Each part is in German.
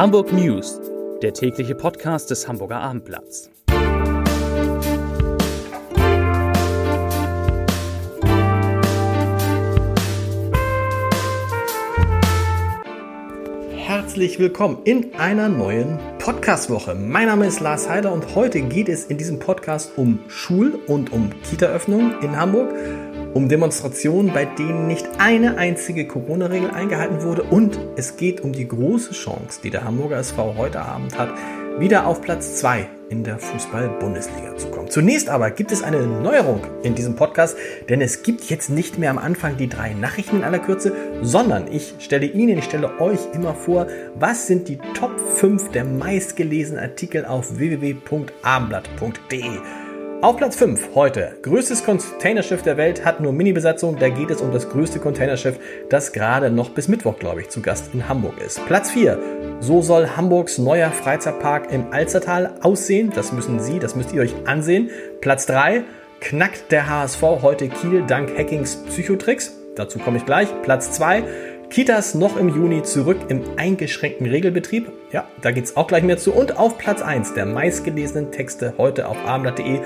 Hamburg News, der tägliche Podcast des Hamburger Abendblatts. Herzlich willkommen in einer neuen Podcastwoche. Mein Name ist Lars Heider und heute geht es in diesem Podcast um Schul- und um Kita-Öffnungen in Hamburg um Demonstrationen, bei denen nicht eine einzige Corona-Regel eingehalten wurde und es geht um die große Chance, die der Hamburger SV heute Abend hat, wieder auf Platz 2 in der Fußball-Bundesliga zu kommen. Zunächst aber gibt es eine Neuerung in diesem Podcast, denn es gibt jetzt nicht mehr am Anfang die drei Nachrichten in aller Kürze, sondern ich stelle Ihnen, ich stelle euch immer vor, was sind die Top 5 der meistgelesenen Artikel auf www.abendblatt.de. Auf Platz 5 heute. Größtes Containerschiff der Welt hat nur Mini-Besatzung. Da geht es um das größte Containerschiff, das gerade noch bis Mittwoch, glaube ich, zu Gast in Hamburg ist. Platz 4. So soll Hamburgs neuer Freizeitpark im Alstertal aussehen. Das müssen Sie, das müsst ihr euch ansehen. Platz 3. Knackt der HSV heute Kiel dank Hackings Psychotricks. Dazu komme ich gleich. Platz 2. Kitas noch im Juni zurück im eingeschränkten Regelbetrieb. Ja, da geht es auch gleich mehr zu. Und auf Platz 1 der meistgelesenen Texte heute auf abendblatt.de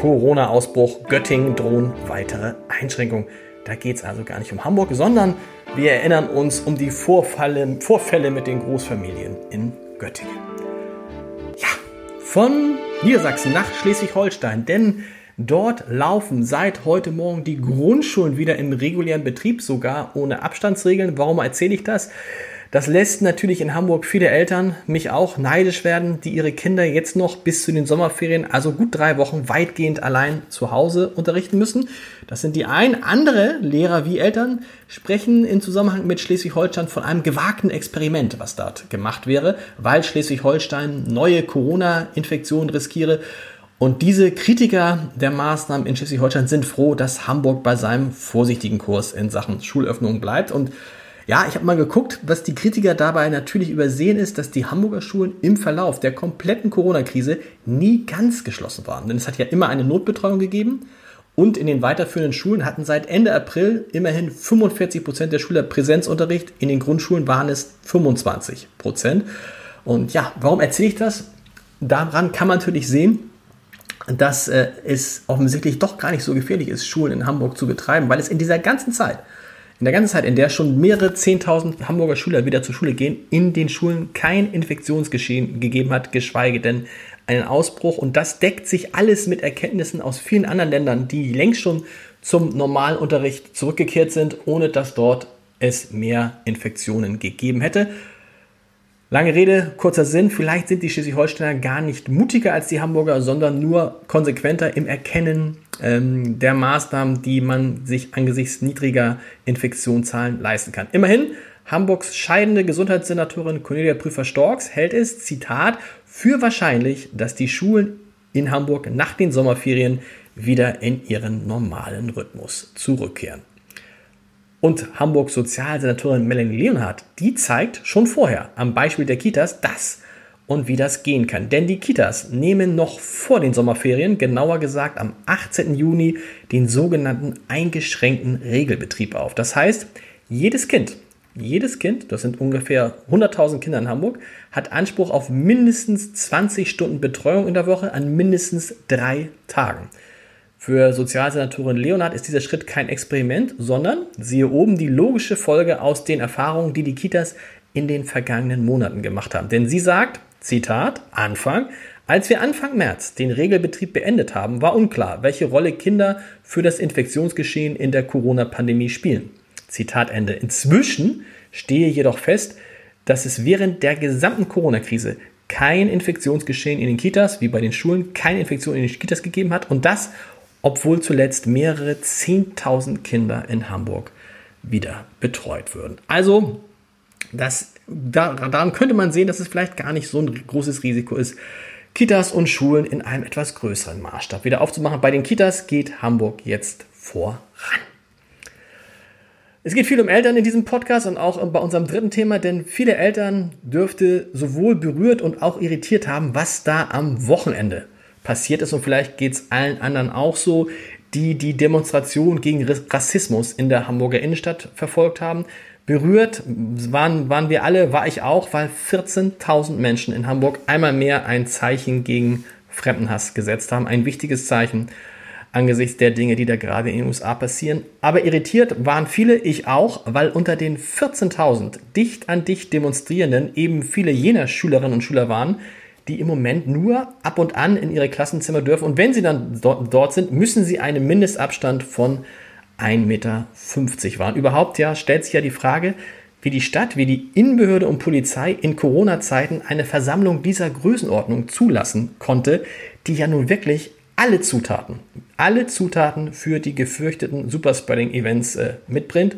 Corona-Ausbruch, Göttingen drohen weitere Einschränkungen. Da geht es also gar nicht um Hamburg, sondern wir erinnern uns um die Vorfälle, Vorfälle mit den Großfamilien in Göttingen. Ja, von Niedersachsen nach Schleswig-Holstein, denn Dort laufen seit heute Morgen die Grundschulen wieder in regulären Betrieb, sogar ohne Abstandsregeln. Warum erzähle ich das? Das lässt natürlich in Hamburg viele Eltern, mich auch, neidisch werden, die ihre Kinder jetzt noch bis zu den Sommerferien, also gut drei Wochen, weitgehend allein zu Hause unterrichten müssen. Das sind die ein. Andere Lehrer wie Eltern sprechen in Zusammenhang mit Schleswig-Holstein von einem gewagten Experiment, was dort gemacht wäre, weil Schleswig-Holstein neue Corona-Infektionen riskiere und diese Kritiker der Maßnahmen in Schleswig-Holstein sind froh, dass Hamburg bei seinem vorsichtigen Kurs in Sachen Schulöffnung bleibt. Und ja, ich habe mal geguckt, was die Kritiker dabei natürlich übersehen ist, dass die Hamburger Schulen im Verlauf der kompletten Corona-Krise nie ganz geschlossen waren. Denn es hat ja immer eine Notbetreuung gegeben. Und in den weiterführenden Schulen hatten seit Ende April immerhin 45 Prozent der Schüler Präsenzunterricht. In den Grundschulen waren es 25 Prozent. Und ja, warum erzähle ich das? Daran kann man natürlich sehen, dass äh, es offensichtlich doch gar nicht so gefährlich ist, Schulen in Hamburg zu betreiben, weil es in dieser ganzen Zeit, in der ganzen Zeit, in der schon mehrere 10.000 Hamburger Schüler wieder zur Schule gehen, in den Schulen kein Infektionsgeschehen gegeben hat, geschweige denn einen Ausbruch. Und das deckt sich alles mit Erkenntnissen aus vielen anderen Ländern, die längst schon zum normalen Unterricht zurückgekehrt sind, ohne dass dort es mehr Infektionen gegeben hätte. Lange Rede, kurzer Sinn, vielleicht sind die Schleswig-Holsteiner gar nicht mutiger als die Hamburger, sondern nur konsequenter im Erkennen ähm, der Maßnahmen, die man sich angesichts niedriger Infektionszahlen leisten kann. Immerhin, Hamburgs scheidende Gesundheitssenatorin Cornelia Prüfer-Storks hält es, Zitat, für wahrscheinlich, dass die Schulen in Hamburg nach den Sommerferien wieder in ihren normalen Rhythmus zurückkehren. Und Hamburgs Sozialsenatorin Melanie Leonhardt, die zeigt schon vorher am Beispiel der Kitas, dass und wie das gehen kann. Denn die Kitas nehmen noch vor den Sommerferien, genauer gesagt am 18. Juni, den sogenannten eingeschränkten Regelbetrieb auf. Das heißt, jedes Kind, jedes Kind, das sind ungefähr 100.000 Kinder in Hamburg, hat Anspruch auf mindestens 20 Stunden Betreuung in der Woche an mindestens drei Tagen. Für Sozialsenatorin Leonard ist dieser Schritt kein Experiment, sondern siehe oben die logische Folge aus den Erfahrungen, die die Kitas in den vergangenen Monaten gemacht haben. Denn sie sagt, Zitat, Anfang, als wir Anfang März den Regelbetrieb beendet haben, war unklar, welche Rolle Kinder für das Infektionsgeschehen in der Corona-Pandemie spielen. Zitat Ende. Inzwischen stehe jedoch fest, dass es während der gesamten Corona-Krise kein Infektionsgeschehen in den Kitas, wie bei den Schulen, keine Infektion in den Kitas gegeben hat und das obwohl zuletzt mehrere 10.000 Kinder in Hamburg wieder betreut würden. Also, das, daran könnte man sehen, dass es vielleicht gar nicht so ein großes Risiko ist, Kitas und Schulen in einem etwas größeren Maßstab wieder aufzumachen. Bei den Kitas geht Hamburg jetzt voran. Es geht viel um Eltern in diesem Podcast und auch bei unserem dritten Thema, denn viele Eltern dürfte sowohl berührt und auch irritiert haben, was da am Wochenende passiert ist und vielleicht geht es allen anderen auch so, die die Demonstration gegen Rassismus in der Hamburger Innenstadt verfolgt haben. berührt waren, waren wir alle, war ich auch, weil 14.000 Menschen in Hamburg einmal mehr ein Zeichen gegen Fremdenhass gesetzt haben. Ein wichtiges Zeichen angesichts der Dinge, die da gerade in den USA passieren. Aber irritiert waren viele, ich auch, weil unter den 14.000 dicht an dicht Demonstrierenden eben viele jener Schülerinnen und Schüler waren, die im Moment nur ab und an in ihre Klassenzimmer dürfen. Und wenn sie dann dort sind, müssen sie einen Mindestabstand von 1,50 Meter wahren. Überhaupt ja stellt sich ja die Frage, wie die Stadt, wie die Innenbehörde und Polizei in Corona-Zeiten eine Versammlung dieser Größenordnung zulassen konnte, die ja nun wirklich alle Zutaten, alle Zutaten für die gefürchteten Superspreading-Events äh, mitbringt.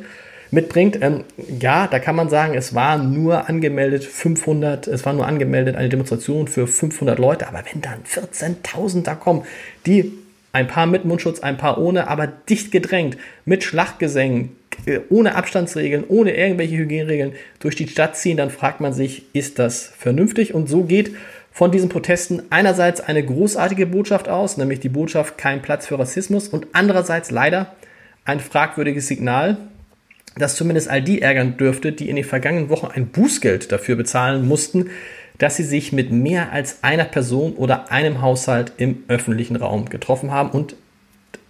Mitbringt. Ähm, ja, da kann man sagen, es war nur angemeldet 500, es war nur angemeldet eine Demonstration für 500 Leute, aber wenn dann 14.000 da kommen, die ein paar mit Mundschutz, ein paar ohne, aber dicht gedrängt, mit Schlachtgesängen, äh, ohne Abstandsregeln, ohne irgendwelche Hygieneregeln durch die Stadt ziehen, dann fragt man sich, ist das vernünftig? Und so geht von diesen Protesten einerseits eine großartige Botschaft aus, nämlich die Botschaft kein Platz für Rassismus und andererseits leider ein fragwürdiges Signal, das zumindest all die ärgern dürfte, die in den vergangenen Wochen ein Bußgeld dafür bezahlen mussten, dass sie sich mit mehr als einer Person oder einem Haushalt im öffentlichen Raum getroffen haben. Und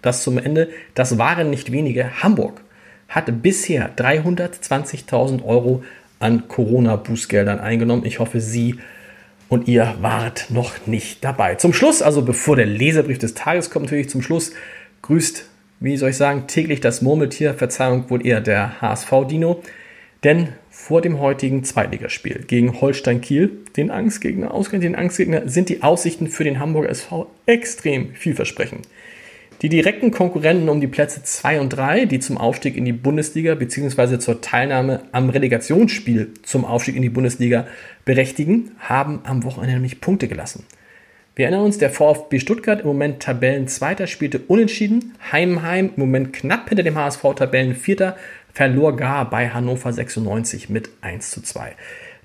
das zum Ende, das waren nicht wenige. Hamburg hat bisher 320.000 Euro an Corona-Bußgeldern eingenommen. Ich hoffe, Sie und ihr wart noch nicht dabei. Zum Schluss, also bevor der Leserbrief des Tages kommt, natürlich zum Schluss, grüßt, wie soll ich sagen, täglich das Murmeltier, Verzeihung, wohl eher der HSV-Dino. Denn vor dem heutigen Zweitligaspiel gegen Holstein Kiel, den Angstgegner, ausgerechnet den Angstgegner, sind die Aussichten für den Hamburger SV extrem vielversprechend. Die direkten Konkurrenten um die Plätze 2 und 3, die zum Aufstieg in die Bundesliga bzw. zur Teilnahme am Relegationsspiel zum Aufstieg in die Bundesliga berechtigen, haben am Wochenende nämlich Punkte gelassen. Wir erinnern uns, der VfB Stuttgart im Moment Tabellenzweiter spielte unentschieden, Heimheim im Moment knapp hinter dem HSV Tabellenvierter, verlor gar bei Hannover 96 mit 1 zu 2.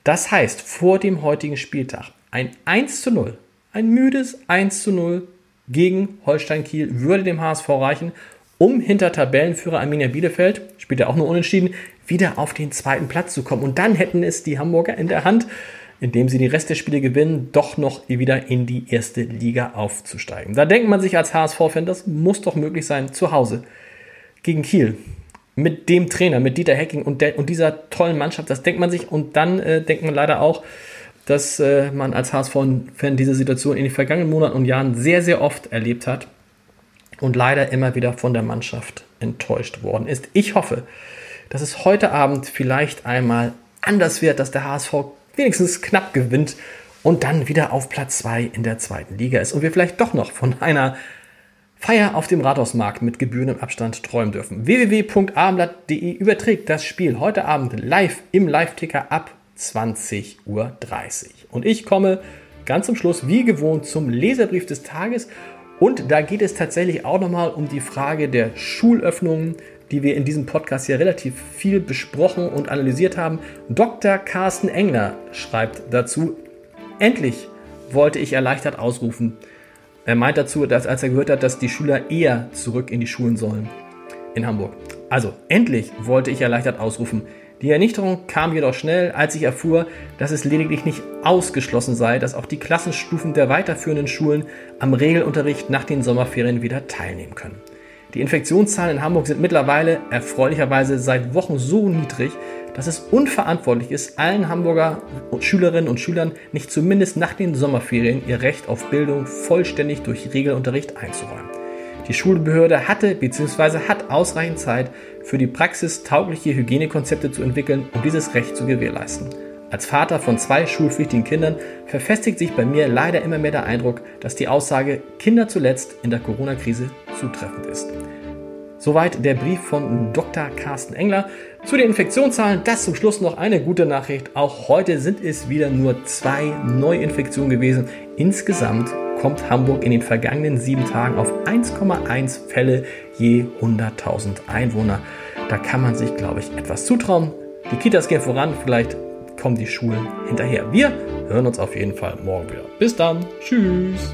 Das heißt, vor dem heutigen Spieltag ein 1 zu 0, ein müdes 1 zu 0 gegen Holstein Kiel würde dem HSV reichen, um hinter Tabellenführer Arminia Bielefeld, spielt er auch nur unentschieden, wieder auf den zweiten Platz zu kommen. Und dann hätten es die Hamburger in der Hand, indem sie die Rest der Spiele gewinnen, doch noch wieder in die erste Liga aufzusteigen. Da denkt man sich als HSV-Fan, das muss doch möglich sein, zu Hause gegen Kiel mit dem Trainer, mit Dieter Hecking und, der, und dieser tollen Mannschaft, das denkt man sich und dann äh, denkt man leider auch, dass äh, man als HSV-Fan diese Situation in den vergangenen Monaten und Jahren sehr, sehr oft erlebt hat und leider immer wieder von der Mannschaft enttäuscht worden ist. Ich hoffe, dass es heute Abend vielleicht einmal anders wird, dass der HSV wenigstens knapp gewinnt und dann wieder auf Platz 2 in der zweiten Liga ist und wir vielleicht doch noch von einer Feier auf dem Rathausmarkt mit gebührendem Abstand träumen dürfen. www.abendblatt.de überträgt das Spiel heute Abend live im Live-Ticker ab 20.30 Uhr. Und ich komme ganz zum Schluss wie gewohnt zum Leserbrief des Tages. Und da geht es tatsächlich auch nochmal um die Frage der Schulöffnungen, die wir in diesem Podcast ja relativ viel besprochen und analysiert haben. Dr. Carsten Engler schreibt dazu, endlich wollte ich erleichtert ausrufen, er meint dazu, dass als er gehört hat, dass die Schüler eher zurück in die Schulen sollen in Hamburg. Also endlich wollte ich erleichtert ausrufen. Die Ernüchterung kam jedoch schnell, als ich erfuhr, dass es lediglich nicht ausgeschlossen sei, dass auch die Klassenstufen der weiterführenden Schulen am Regelunterricht nach den Sommerferien wieder teilnehmen können. Die Infektionszahlen in Hamburg sind mittlerweile erfreulicherweise seit Wochen so niedrig, dass es unverantwortlich ist, allen Hamburger Schülerinnen und Schülern nicht zumindest nach den Sommerferien ihr Recht auf Bildung vollständig durch Regelunterricht einzuräumen. Die Schulbehörde hatte bzw. hat ausreichend Zeit für die praxistaugliche Hygienekonzepte zu entwickeln, um dieses Recht zu gewährleisten. Als Vater von zwei schulpflichtigen Kindern verfestigt sich bei mir leider immer mehr der Eindruck, dass die Aussage Kinder zuletzt in der Corona-Krise zutreffend ist. Soweit der Brief von Dr. Carsten Engler. Zu den Infektionszahlen, das zum Schluss noch eine gute Nachricht. Auch heute sind es wieder nur zwei Neuinfektionen gewesen. Insgesamt kommt Hamburg in den vergangenen sieben Tagen auf 1,1 Fälle je 100.000 Einwohner. Da kann man sich, glaube ich, etwas zutrauen. Die Kitas gehen voran, vielleicht kommen die Schulen hinterher. Wir hören uns auf jeden Fall morgen wieder. Bis dann. Tschüss.